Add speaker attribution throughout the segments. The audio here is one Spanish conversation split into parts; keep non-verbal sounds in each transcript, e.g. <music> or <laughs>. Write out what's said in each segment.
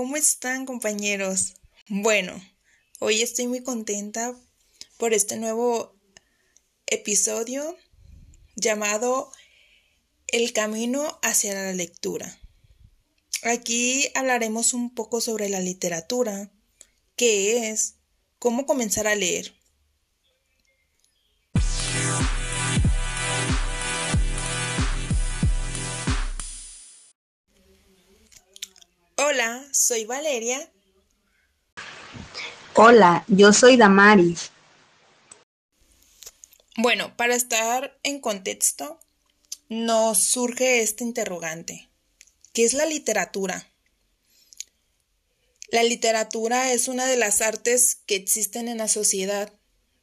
Speaker 1: ¿cómo están compañeros? Bueno, hoy estoy muy contenta por este nuevo episodio llamado El camino hacia la lectura. Aquí hablaremos un poco sobre la literatura, qué es, cómo comenzar a leer. Hola, soy Valeria.
Speaker 2: Hola, yo soy Damaris.
Speaker 1: Bueno, para estar en contexto, nos surge este interrogante. ¿Qué es la literatura? La literatura es una de las artes que existen en la sociedad,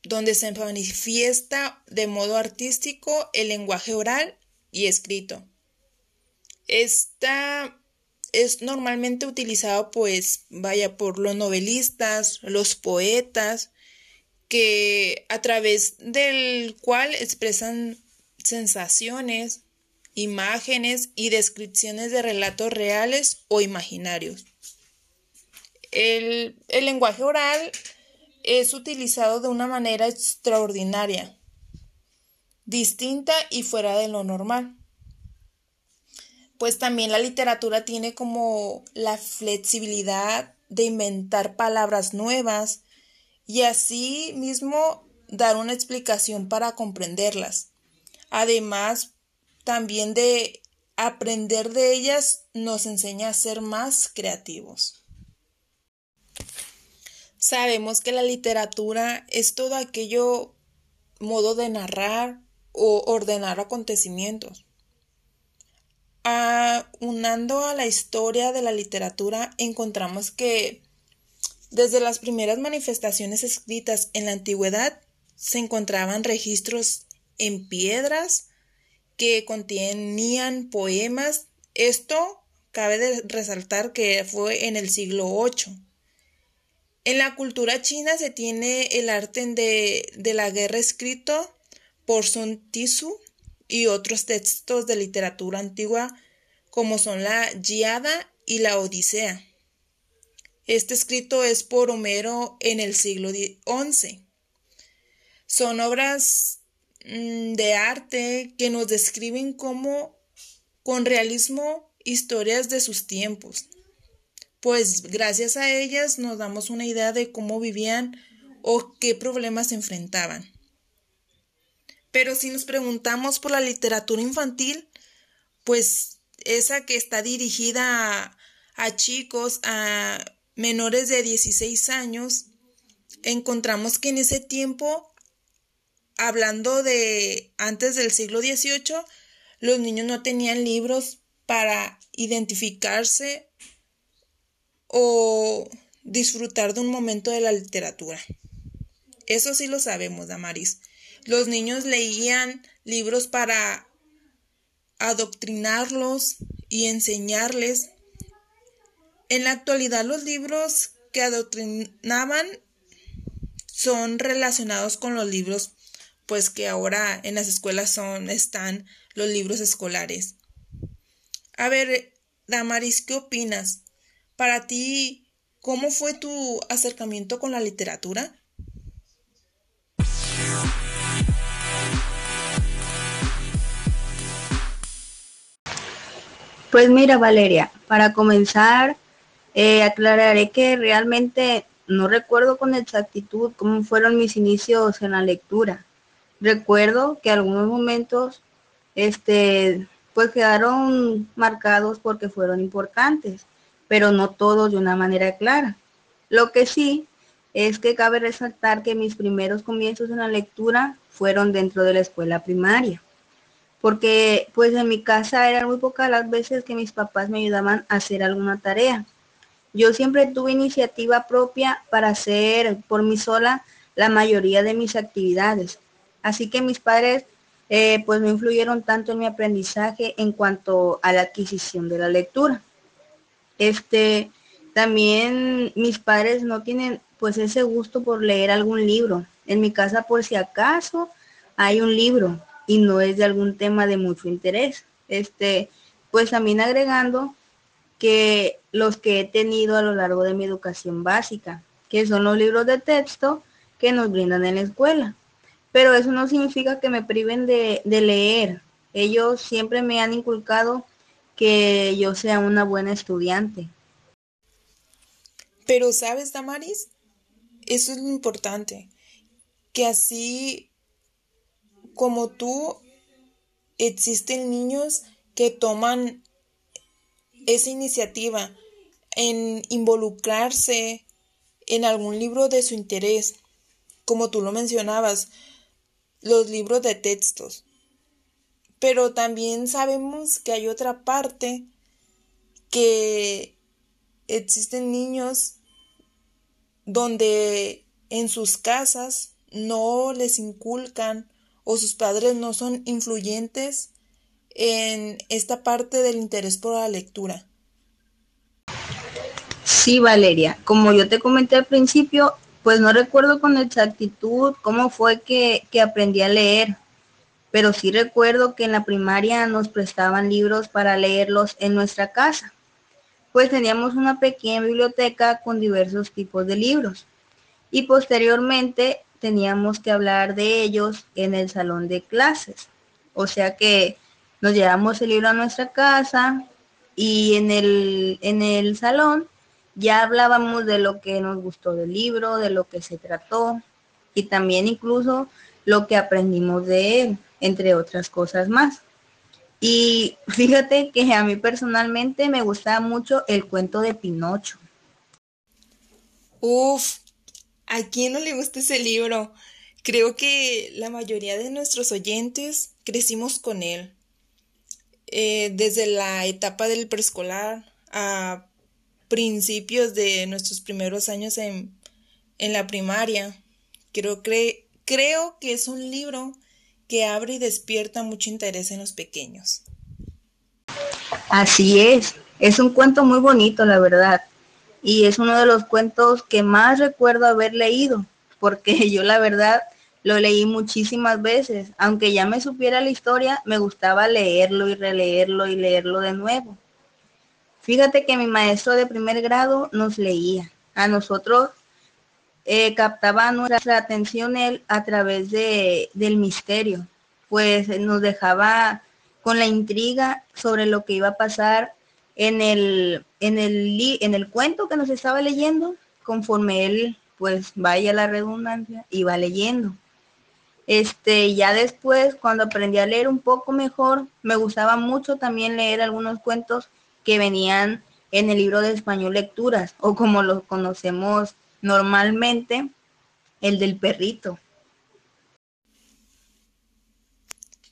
Speaker 1: donde se manifiesta de modo artístico el lenguaje oral y escrito. Esta es normalmente utilizado pues vaya por los novelistas, los poetas, que a través del cual expresan sensaciones, imágenes y descripciones de relatos reales o imaginarios. El, el lenguaje oral es utilizado de una manera extraordinaria, distinta y fuera de lo normal pues también la literatura tiene como la flexibilidad de inventar palabras nuevas y así mismo dar una explicación para comprenderlas. Además, también de aprender de ellas nos enseña a ser más creativos. Sabemos que la literatura es todo aquello modo de narrar o ordenar acontecimientos unando a la historia de la literatura, encontramos que desde las primeras manifestaciones escritas en la antigüedad se encontraban registros en piedras que contenían poemas. Esto cabe resaltar que fue en el siglo VIII. En la cultura china se tiene el arte de, de la guerra escrito por Sun Tzu y otros textos de literatura antigua como son la Giada y la Odisea. Este escrito es por Homero en el siglo XI. Son obras mm, de arte que nos describen como con realismo historias de sus tiempos, pues gracias a ellas nos damos una idea de cómo vivían o qué problemas enfrentaban. Pero si nos preguntamos por la literatura infantil, pues esa que está dirigida a, chicos, a menores de 16 años, encontramos que en ese tiempo, hablando de antes del siglo XVIII, los niños no tenían libros para identificarse o disfrutar de un momento de la literatura. Eso sí lo sabemos, Damaris. Los niños leían libros para adoctrinarlos y enseñarles. En la actualidad los libros que adoctrinaban son relacionados con los libros pues que ahora en las escuelas son están los libros escolares. A ver, Damaris, ¿qué opinas? Para ti, ¿cómo fue tu acercamiento con la literatura?
Speaker 2: Pues mira, Valeria, para comenzar, eh, aclararé que realmente no recuerdo con exactitud cómo fueron mis inicios en la lectura. Recuerdo que algunos momentos, este, pues quedaron marcados porque fueron importantes, pero no todos de una manera clara. Lo que sí es que cabe resaltar que mis primeros comienzos en la lectura fueron dentro de la escuela primaria porque pues en mi casa eran muy pocas las veces que mis papás me ayudaban a hacer alguna tarea. Yo siempre tuve iniciativa propia para hacer por mí sola la mayoría de mis actividades. Así que mis padres eh, pues me influyeron tanto en mi aprendizaje en cuanto a la adquisición de la lectura. Este, también mis padres no tienen pues ese gusto por leer algún libro. En mi casa por si acaso hay un libro, y no es de algún tema de mucho interés. Este, pues también agregando que los que he tenido a lo largo de mi educación básica, que son los libros de texto que nos brindan en la escuela. Pero eso no significa que me priven de, de leer. Ellos siempre me han inculcado que yo sea una buena estudiante.
Speaker 1: Pero sabes, Damaris, eso es lo importante, que así como tú, existen niños que toman esa iniciativa en involucrarse en algún libro de su interés, como tú lo mencionabas, los libros de textos. Pero también sabemos que hay otra parte que existen niños donde en sus casas no les inculcan o sus padres no son influyentes en esta parte del interés por la lectura.
Speaker 2: Sí, Valeria, como yo te comenté al principio, pues no recuerdo con exactitud cómo fue que, que aprendí a leer, pero sí recuerdo que en la primaria nos prestaban libros para leerlos en nuestra casa, pues teníamos una pequeña biblioteca con diversos tipos de libros y posteriormente teníamos que hablar de ellos en el salón de clases. O sea que nos llevamos el libro a nuestra casa y en el, en el salón ya hablábamos de lo que nos gustó del libro, de lo que se trató y también incluso lo que aprendimos de él, entre otras cosas más. Y fíjate que a mí personalmente me gustaba mucho el cuento de Pinocho.
Speaker 1: Uf, ¿a quién no le gusta ese libro? Creo que la mayoría de nuestros oyentes crecimos con él. Eh, desde la etapa del preescolar a principios de nuestros primeros años en, en la primaria. Creo, creo que es un libro que abre y despierta mucho interés en los pequeños.
Speaker 2: Así es, es un cuento muy bonito, la verdad. Y es uno de los cuentos que más recuerdo haber leído, porque <laughs> yo la verdad lo leí muchísimas veces. Aunque ya me supiera la historia, me gustaba leerlo y releerlo y leerlo de nuevo. Fíjate que mi maestro de primer grado nos leía. A nosotros eh, captaba nuestra atención él a través de, del misterio, pues nos dejaba con la intriga sobre lo que iba a pasar en el, en el, en el cuento que nos estaba leyendo, conforme él, pues vaya la redundancia, iba leyendo. Este, ya después, cuando aprendí a leer un poco mejor, me gustaba mucho también leer algunos cuentos que venían en el libro de español lecturas, o como lo conocemos normalmente, el del perrito.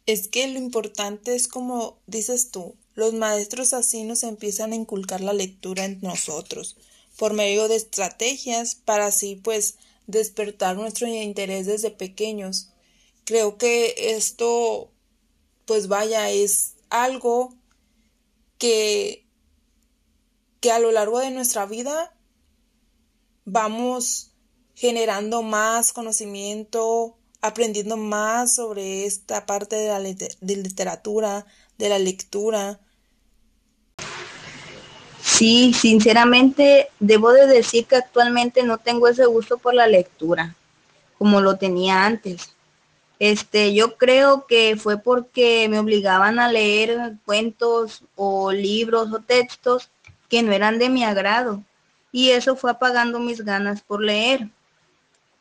Speaker 1: Es que lo importante es como dices tú, los maestros así nos empiezan a inculcar la lectura en nosotros, por medio de estrategias para así pues despertar nuestro interés desde pequeños Creo que esto, pues vaya, es algo que, que a lo largo de nuestra vida vamos generando más conocimiento, aprendiendo más sobre esta parte de la literatura, de la lectura.
Speaker 2: Sí, sinceramente debo de decir que actualmente no tengo ese gusto por la lectura como lo tenía antes. Este, yo creo que fue porque me obligaban a leer cuentos o libros o textos que no eran de mi agrado y eso fue apagando mis ganas por leer.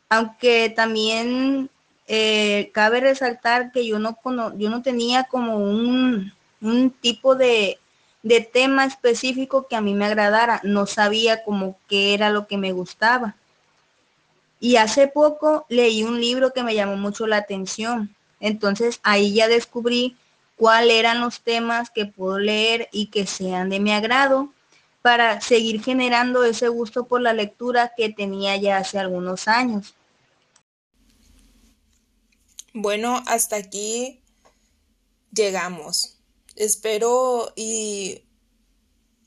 Speaker 2: Aunque también eh, cabe resaltar que yo no, yo no tenía como un, un tipo de, de tema específico que a mí me agradara, no sabía como qué era lo que me gustaba. Y hace poco leí un libro que me llamó mucho la atención. Entonces ahí ya descubrí cuáles eran los temas que puedo leer y que sean de mi agrado para seguir generando ese gusto por la lectura que tenía ya hace algunos años.
Speaker 1: Bueno, hasta aquí llegamos. Espero y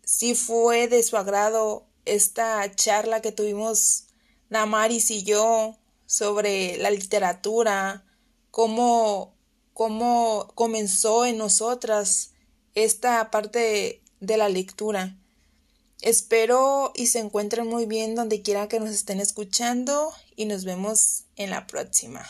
Speaker 1: si fue de su agrado esta charla que tuvimos Namaris y yo sobre la literatura, cómo, cómo comenzó en nosotras esta parte de, la lectura. Espero y se encuentren muy bien donde quiera que nos estén escuchando y nos vemos en la próxima.